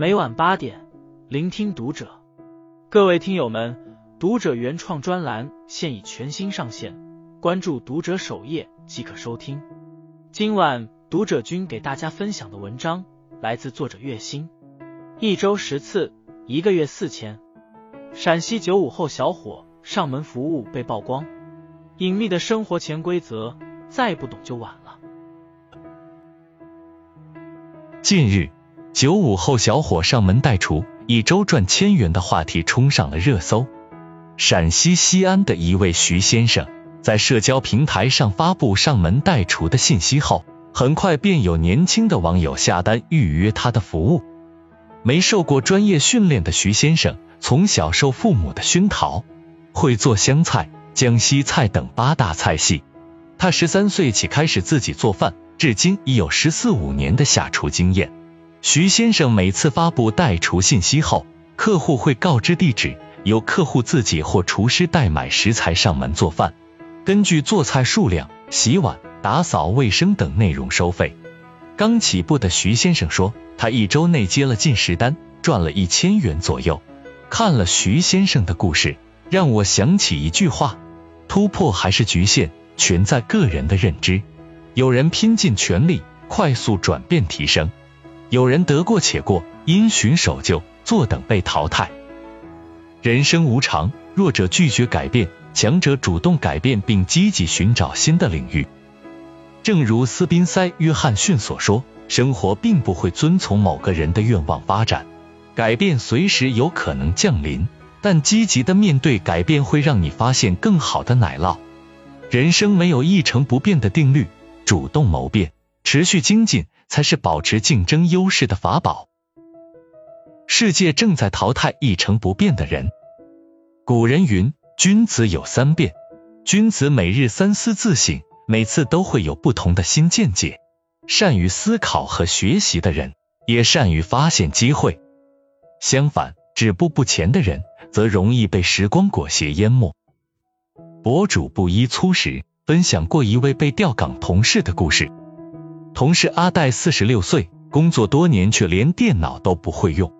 每晚八点，聆听读者。各位听友们，读者原创专栏现已全新上线，关注读者首页即可收听。今晚读者君给大家分享的文章来自作者月薪，一周十次，一个月四千。陕西九五后小伙上门服务被曝光，隐秘的生活潜规则，再不懂就晚了。近日。九五后小伙上门代厨，一周赚千元的话题冲上了热搜。陕西西安的一位徐先生在社交平台上发布上门代厨的信息后，很快便有年轻的网友下单预约他的服务。没受过专业训练的徐先生，从小受父母的熏陶，会做湘菜、江西菜等八大菜系。他十三岁起开始自己做饭，至今已有十四五年的下厨经验。徐先生每次发布代厨信息后，客户会告知地址，由客户自己或厨师代买食材上门做饭，根据做菜数量、洗碗、打扫卫生等内容收费。刚起步的徐先生说，他一周内接了近十单，赚了一千元左右。看了徐先生的故事，让我想起一句话：突破还是局限，全在个人的认知。有人拼尽全力，快速转变提升。有人得过且过，因循守旧，坐等被淘汰。人生无常，弱者拒绝改变，强者主动改变并积极寻找新的领域。正如斯宾塞·约翰逊所说：“生活并不会遵从某个人的愿望发展，改变随时有可能降临，但积极的面对改变会让你发现更好的奶酪。”人生没有一成不变的定律，主动谋变，持续精进。才是保持竞争优势的法宝。世界正在淘汰一成不变的人。古人云：“君子有三变。”君子每日三思自省，每次都会有不同的新见解。善于思考和学习的人，也善于发现机会。相反，止步不前的人，则容易被时光裹挟淹没。博主布衣粗食分享过一位被调岗同事的故事。同事阿戴四十六岁，工作多年却连电脑都不会用。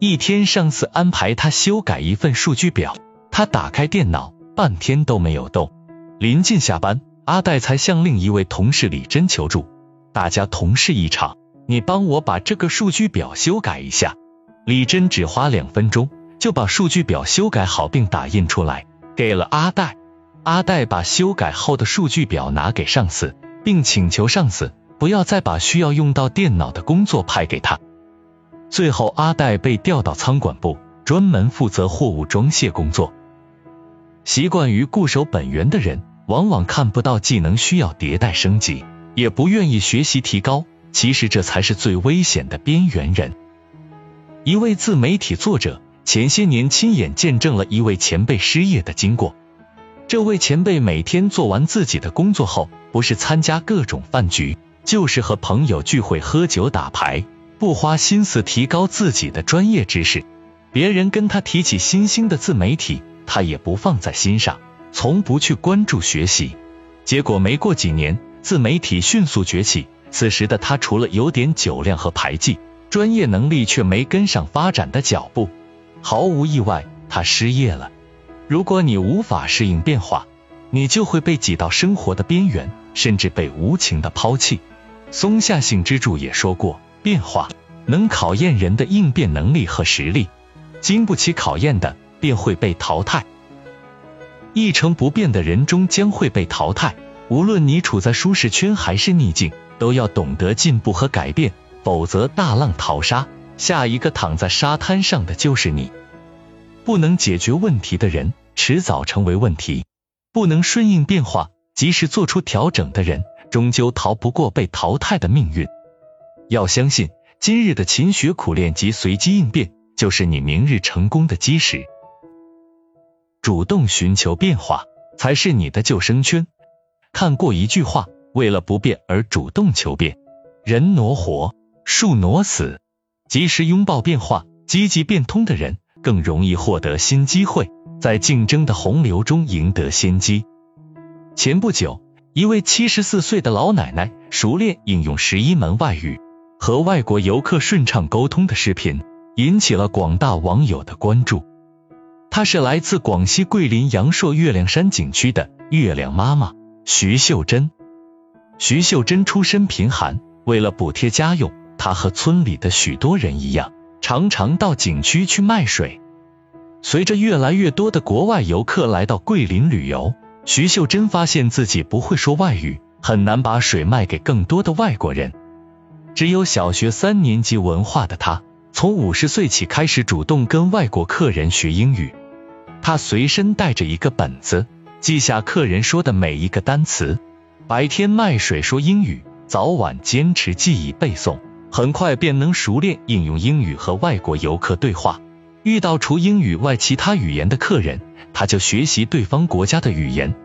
一天，上司安排他修改一份数据表，他打开电脑，半天都没有动。临近下班，阿戴才向另一位同事李真求助。大家同事一场，你帮我把这个数据表修改一下。李真只花两分钟就把数据表修改好并打印出来，给了阿戴。阿戴把修改后的数据表拿给上司，并请求上司。不要再把需要用到电脑的工作派给他。最后，阿戴被调到仓管部，专门负责货物装卸工作。习惯于固守本源的人，往往看不到技能需要迭代升级，也不愿意学习提高。其实，这才是最危险的边缘人。一位自媒体作者前些年亲眼见证了一位前辈失业的经过。这位前辈每天做完自己的工作后，不是参加各种饭局。就是和朋友聚会喝酒打牌，不花心思提高自己的专业知识。别人跟他提起新兴的自媒体，他也不放在心上，从不去关注学习。结果没过几年，自媒体迅速崛起。此时的他除了有点酒量和牌技，专业能力却没跟上发展的脚步。毫无意外，他失业了。如果你无法适应变化，你就会被挤到生活的边缘，甚至被无情的抛弃。松下幸之助也说过，变化能考验人的应变能力和实力，经不起考验的便会被淘汰。一成不变的人终将会被淘汰。无论你处在舒适圈还是逆境，都要懂得进步和改变，否则大浪淘沙，下一个躺在沙滩上的就是你。不能解决问题的人，迟早成为问题；不能顺应变化，及时做出调整的人。终究逃不过被淘汰的命运。要相信，今日的勤学苦练及随机应变，就是你明日成功的基石。主动寻求变化，才是你的救生圈。看过一句话：为了不变而主动求变，人挪活，树挪死。及时拥抱变化，积极变通的人，更容易获得新机会，在竞争的洪流中赢得先机。前不久。一位七十四岁的老奶奶熟练应用十一门外语，和外国游客顺畅沟通的视频引起了广大网友的关注。她是来自广西桂林阳朔月亮山景区的月亮妈妈徐秀珍。徐秀珍出身贫寒，为了补贴家用，她和村里的许多人一样，常常到景区去卖水。随着越来越多的国外游客来到桂林旅游，徐秀珍发现自己不会说外语，很难把水卖给更多的外国人。只有小学三年级文化的她，从五十岁起开始主动跟外国客人学英语。他随身带着一个本子，记下客人说的每一个单词。白天卖水说英语，早晚坚持记忆背诵，很快便能熟练应用英语和外国游客对话。遇到除英语外其他语言的客人，他就学习对方国家的语言。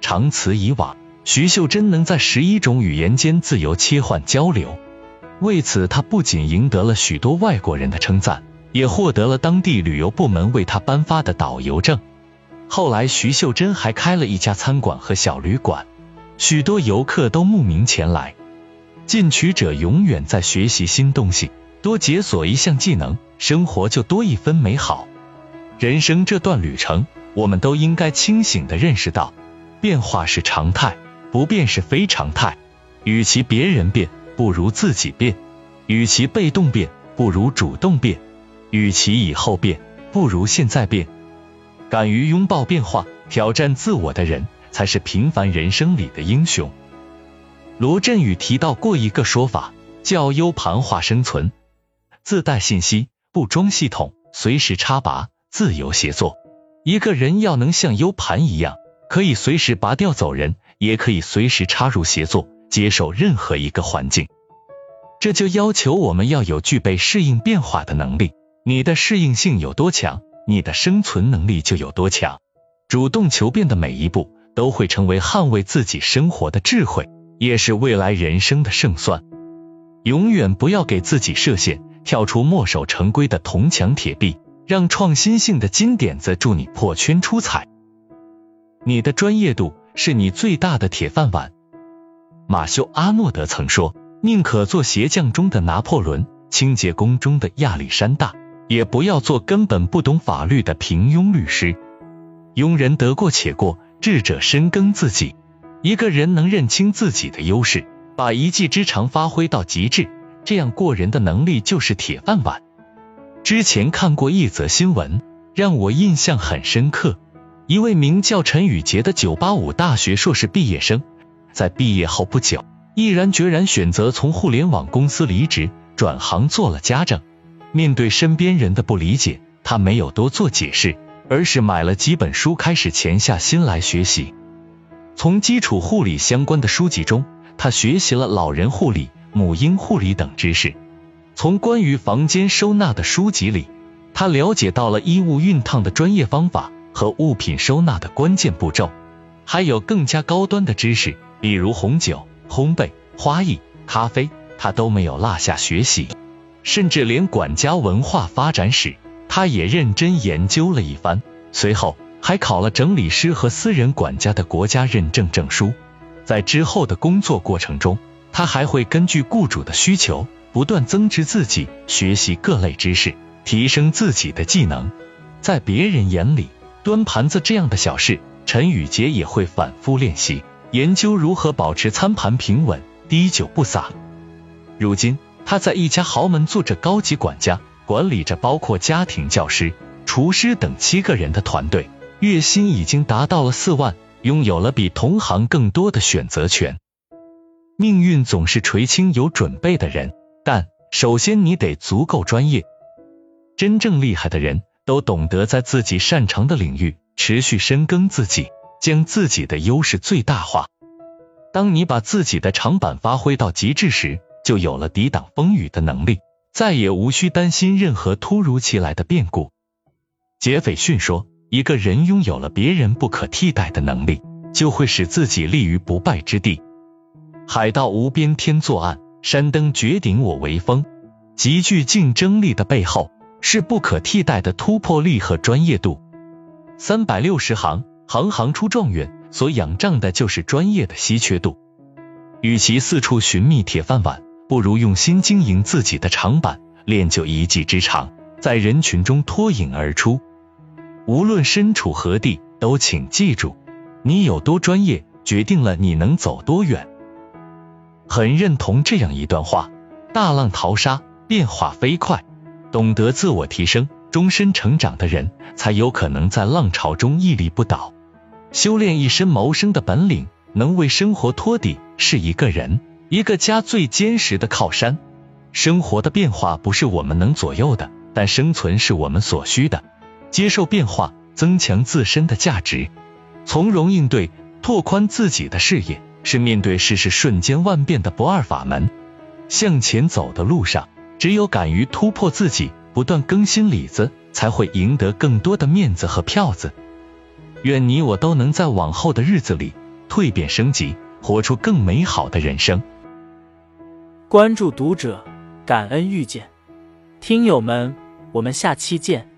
长此以往，徐秀珍能在十一种语言间自由切换交流。为此，他不仅赢得了许多外国人的称赞，也获得了当地旅游部门为他颁发的导游证。后来，徐秀珍还开了一家餐馆和小旅馆，许多游客都慕名前来。进取者永远在学习新东西。多解锁一项技能，生活就多一分美好。人生这段旅程，我们都应该清醒的认识到，变化是常态，不变是非常态。与其别人变，不如自己变；与其被动变，不如主动变；与其以后变，不如现在变。敢于拥抱变化、挑战自我的人，才是平凡人生里的英雄。罗振宇提到过一个说法，叫 U 盘化生存。自带信息，不装系统，随时插拔，自由协作。一个人要能像 U 盘一样，可以随时拔掉走人，也可以随时插入协作，接受任何一个环境。这就要求我们要有具备适应变化的能力。你的适应性有多强，你的生存能力就有多强。主动求变的每一步，都会成为捍卫自己生活的智慧，也是未来人生的胜算。永远不要给自己设限。跳出墨守成规的铜墙铁壁，让创新性的金点子助你破圈出彩。你的专业度是你最大的铁饭碗。马修·阿诺德曾说：“宁可做鞋匠中的拿破仑，清洁工中的亚历山大，也不要做根本不懂法律的平庸律师。”庸人得过且过，智者深耕自己。一个人能认清自己的优势，把一技之长发挥到极致。这样过人的能力就是铁饭碗。之前看过一则新闻，让我印象很深刻。一位名叫陈宇杰的985大学硕士毕业生，在毕业后不久，毅然决然选择从互联网公司离职，转行做了家政。面对身边人的不理解，他没有多做解释，而是买了几本书，开始潜下心来学习。从基础护理相关的书籍中，他学习了老人护理。母婴护理等知识，从关于房间收纳的书籍里，他了解到了衣物熨烫的专业方法和物品收纳的关键步骤，还有更加高端的知识，比如红酒、烘焙、花艺、咖啡，他都没有落下学习，甚至连管家文化发展史，他也认真研究了一番，随后还考了整理师和私人管家的国家认证证书，在之后的工作过程中。他还会根据雇主的需求，不断增值自己，学习各类知识，提升自己的技能。在别人眼里，端盘子这样的小事，陈宇杰也会反复练习，研究如何保持餐盘平稳，滴酒不洒。如今，他在一家豪门做着高级管家，管理着包括家庭教师、厨师等七个人的团队，月薪已经达到了四万，拥有了比同行更多的选择权。命运总是垂青有准备的人，但首先你得足够专业。真正厉害的人都懂得在自己擅长的领域持续深耕自己，将自己的优势最大化。当你把自己的长板发挥到极致时，就有了抵挡风雨的能力，再也无需担心任何突如其来的变故。杰斐逊说：“一个人拥有了别人不可替代的能力，就会使自己立于不败之地。”海盗无边天作岸，山登绝顶我为峰。极具竞争力的背后，是不可替代的突破力和专业度。三百六十行，行行出状元，所仰仗的就是专业的稀缺度。与其四处寻觅铁饭碗，不如用心经营自己的长板，练就一技之长，在人群中脱颖而出。无论身处何地，都请记住，你有多专业，决定了你能走多远。很认同这样一段话：大浪淘沙，变化飞快，懂得自我提升、终身成长的人，才有可能在浪潮中屹立不倒。修炼一身谋生的本领，能为生活托底，是一个人、一个家最坚实的靠山。生活的变化不是我们能左右的，但生存是我们所需的。接受变化，增强自身的价值，从容应对，拓宽自己的视野，是面对世事瞬间万变的不二法门。向前走的路上，只有敢于突破自己，不断更新里子，才会赢得更多的面子和票子。愿你我都能在往后的日子里蜕变升级，活出更美好的人生。关注读者，感恩遇见，听友们，我们下期见。